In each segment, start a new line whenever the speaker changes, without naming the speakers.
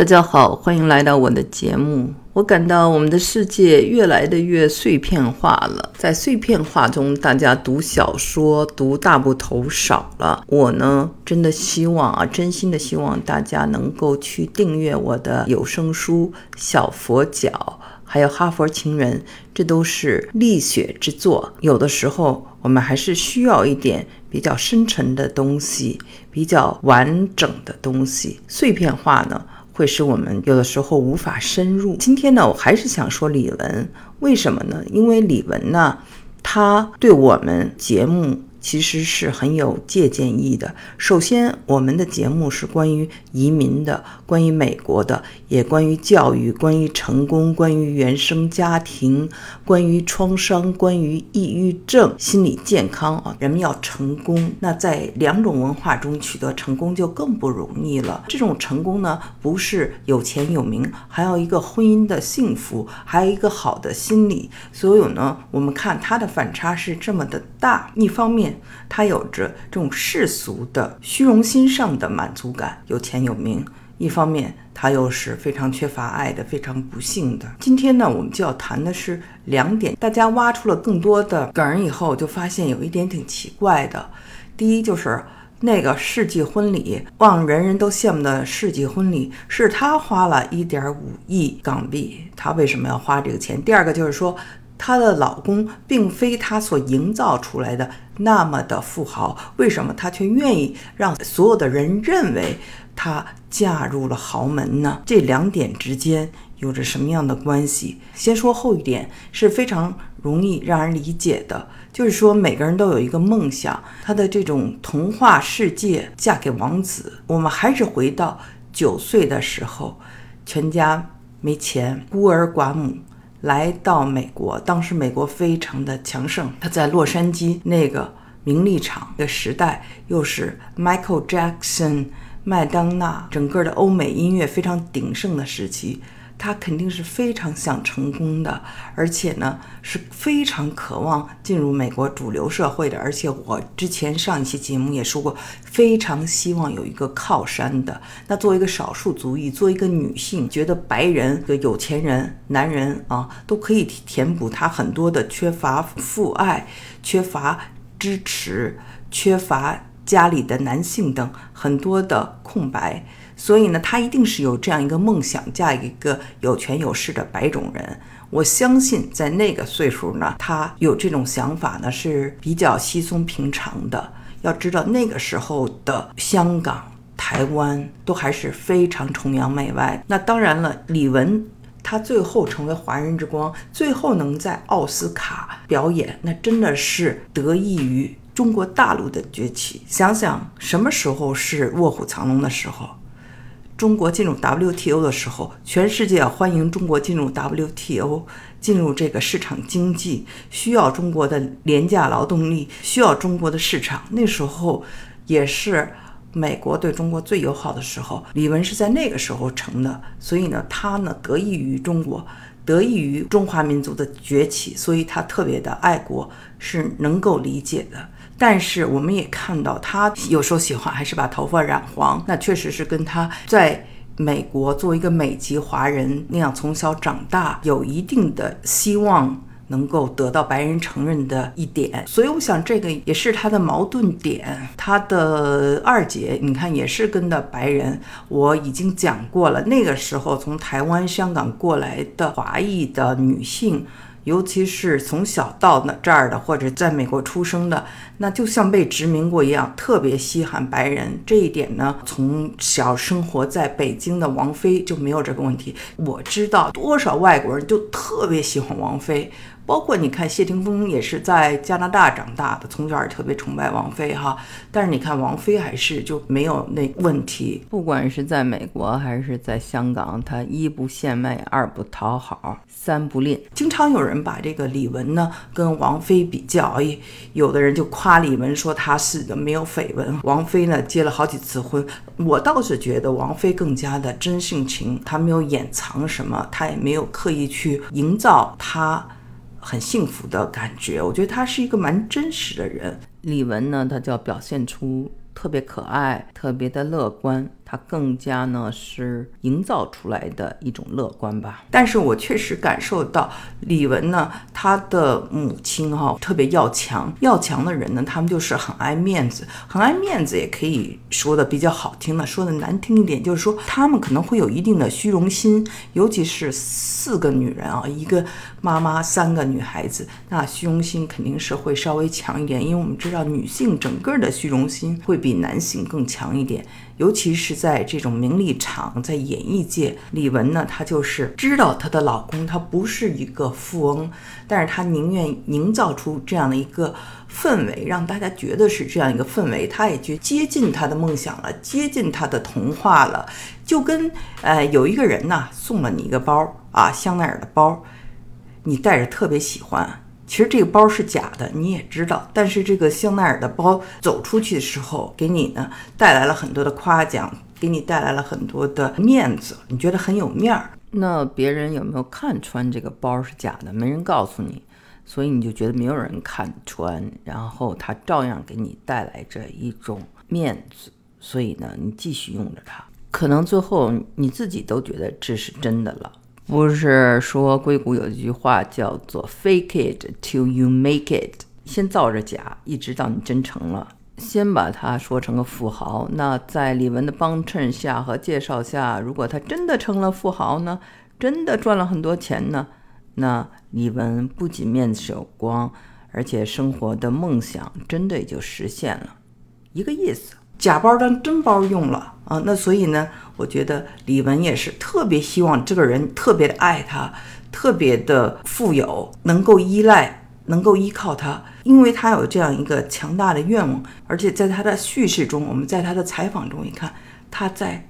大家好，欢迎来到我的节目。我感到我们的世界越来的越碎片化了，在碎片化中，大家读小说、读大部头少了。我呢，真的希望啊，真心的希望大家能够去订阅我的有声书《小佛脚》，还有《哈佛情人》，这都是力学之作。有的时候，我们还是需要一点比较深沉的东西，比较完整的东西。碎片化呢？会使我们有的时候无法深入。今天呢，我还是想说李玟，为什么呢？因为李玟呢，她对我们节目。其实是很有借鉴意义的。首先，我们的节目是关于移民的，关于美国的，也关于教育，关于成功，关于原生家庭，关于创伤，关于抑郁症、心理健康啊。人们要成功，那在两种文化中取得成功就更不容易了。这种成功呢，不是有钱有名，还有一个婚姻的幸福，还有一个好的心理。所有呢，我们看它的反差是这么的大。一方面，他有着这种世俗的虚荣心上的满足感，有钱有名；一方面，他又是非常缺乏爱的，非常不幸的。今天呢，我们就要谈的是两点。大家挖出了更多的梗以后，就发现有一点挺奇怪的。第一，就是那个世纪婚礼，望人人都羡慕的世纪婚礼，是他花了一点五亿港币，他为什么要花这个钱？第二个就是说。她的老公并非她所营造出来的那么的富豪，为什么她却愿意让所有的人认为她嫁入了豪门呢？这两点之间有着什么样的关系？先说后一点是非常容易让人理解的，就是说每个人都有一个梦想，她的这种童话世界嫁给王子。我们还是回到九岁的时候，全家没钱，孤儿寡母。来到美国，当时美国非常的强盛。他在洛杉矶那个名利场的时代，又是 Michael Jackson、麦当娜，整个的欧美音乐非常鼎盛的时期。他肯定是非常想成功的，而且呢是非常渴望进入美国主流社会的。而且我之前上一期节目也说过，非常希望有一个靠山的。那作为一个少数族裔，作为一个女性，觉得白人的有钱人、男人啊都可以填补他很多的缺乏父爱、缺乏支持、缺乏家里的男性等很多的空白。所以呢，她一定是有这样一个梦想，嫁一个有权有势的白种人。我相信在那个岁数呢，她有这种想法呢是比较稀松平常的。要知道那个时候的香港、台湾都还是非常崇洋媚外。那当然了，李玟她最后成为华人之光，最后能在奥斯卡表演，那真的是得益于中国大陆的崛起。想想什么时候是卧虎藏龙的时候？中国进入 WTO 的时候，全世界欢迎中国进入 WTO，进入这个市场经济，需要中国的廉价劳动力，需要中国的市场。那时候也是美国对中国最友好的时候。李玟是在那个时候成的，所以呢，他呢得益于中国，得益于中华民族的崛起，所以他特别的爱国，是能够理解的。但是我们也看到，他有时候喜欢还是把头发染黄，那确实是跟他在美国作为一个美籍华人那样从小长大有一定的希望能够得到白人承认的一点。所以我想这个也是他的矛盾点。他的二姐，你看也是跟的白人，我已经讲过了，那个时候从台湾、香港过来的华裔的女性。尤其是从小到那这儿的，或者在美国出生的，那就像被殖民过一样，特别稀罕白人。这一点呢，从小生活在北京的王菲就没有这个问题。我知道多少外国人就特别喜欢王菲。包括你看，谢霆锋也是在加拿大长大的，从小也特别崇拜王菲哈。但是你看，王菲还是就没有那问题。不管是在美国还是在香港，她一不献媚，二不讨好，三不吝。经常有人把这个李玟呢跟王菲比较，哎，有的人就夸李玟说她是个没有绯闻，王菲呢结了好几次婚。我倒是觉得王菲更加的真性情，她没有掩藏什么，她也没有刻意去营造她。很幸福的感觉，我觉得他是一个蛮真实的人。李玟呢，他就要表现出特别可爱、特别的乐观。它更加呢是营造出来的一种乐观吧。但是我确实感受到李玟呢，她的母亲哈特别要强，要强的人呢，他们就是很爱面子，很爱面子也可以说的比较好听的，说的难听一点就是说他们可能会有一定的虚荣心，尤其是四个女人啊，一个妈妈三个女孩子，那虚荣心肯定是会稍微强一点，因为我们知道女性整个的虚荣心会比男性更强一点。尤其是在这种名利场，在演艺界，李玟呢，她就是知道她的老公他不是一个富翁，但是她宁愿营造出这样的一个氛围，让大家觉得是这样一个氛围，她也去接近她的梦想了，接近她的童话了。就跟呃有一个人呢送了你一个包啊，香奈儿的包，你带着特别喜欢。其实这个包是假的，你也知道。但是这个香奈儿的包走出去的时候，给你呢带来了很多的夸奖，给你带来了很多的面子，你觉得很有面儿。那别人有没有看穿这个包是假的？没人告诉你，所以你就觉得没有人看穿，然后他照样给你带来着一种面子，所以呢，你继续用着它，可能最后你自己都觉得这是真的了。不是说硅谷有一句话叫做 “fake it till you make it”，先造着假，一直到你真成了，先把它说成个富豪。那在李玟的帮衬下和介绍下，如果他真的成了富豪呢？真的赚了很多钱呢？那李玟不仅面子有光，而且生活的梦想真的也就实现了，一个意思。假包当真包用了啊，那所以呢，我觉得李玟也是特别希望这个人特别的爱他，特别的富有，能够依赖，能够依靠他，因为他有这样一个强大的愿望，而且在他的叙事中，我们在他的采访中一看，他在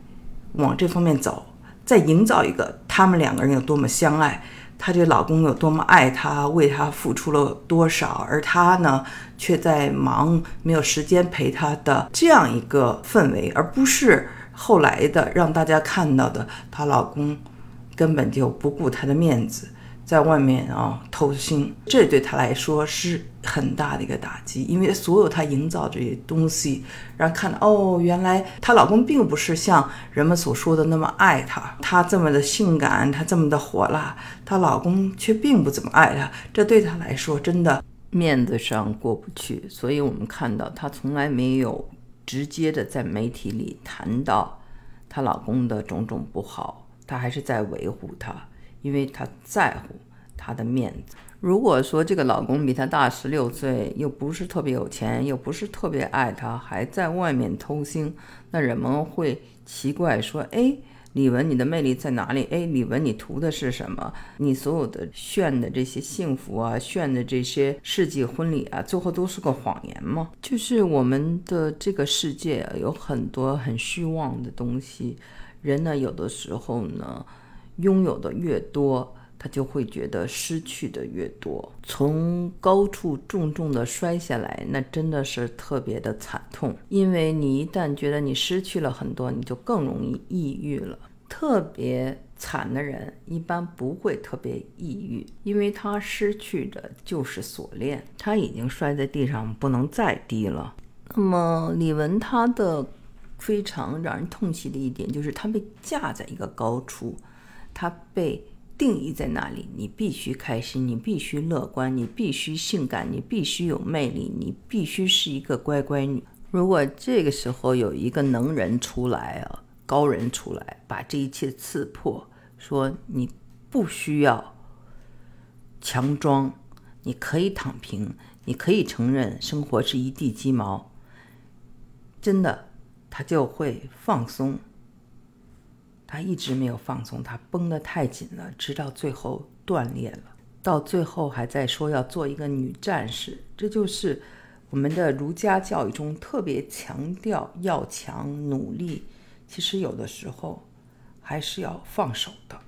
往这方面走，在营造一个他们两个人有多么相爱。她这老公有多么爱她，为她付出了多少，而她呢，却在忙，没有时间陪她的这样一个氛围，而不是后来的让大家看到的，她老公根本就不顾她的面子。在外面啊偷腥，这对她来说是很大的一个打击，因为所有她营造这些东西，让看到哦，原来她老公并不是像人们所说的那么爱她，她这么的性感，她这么的火辣，她老公却并不怎么爱她，这对她来说真的面子上过不去。所以我们看到她从来没有直接的在媒体里谈到她老公的种种不好，她还是在维护他。因为她在乎她的面子。如果说这个老公比她大十六岁，又不是特别有钱，又不是特别爱她，还在外面偷腥，那人们会奇怪说：“哎，李玟，你的魅力在哪里？哎，李玟，你图的是什么？你所有的炫的这些幸福啊，炫的这些世纪婚礼啊，最后都是个谎言吗？就是我们的这个世界有很多很虚妄的东西，人呢，有的时候呢。”拥有的越多，他就会觉得失去的越多。从高处重重的摔下来，那真的是特别的惨痛。因为你一旦觉得你失去了很多，你就更容易抑郁了。特别惨的人一般不会特别抑郁，因为他失去的就是锁链，他已经摔在地上不能再低了。那么李玟她的非常让人痛惜的一点就是，她被架在一个高处。她被定义在那里，你必须开心，你必须乐观，你必须性感，你必须有魅力，你必须是一个乖乖女。如果这个时候有一个能人出来啊，高人出来，把这一切刺破，说你不需要强装，你可以躺平，你可以承认生活是一地鸡毛，真的，他就会放松。他一直没有放松，他绷得太紧了，直到最后断裂了。到最后还在说要做一个女战士，这就是我们的儒家教育中特别强调要强、努力。其实有的时候还是要放手的。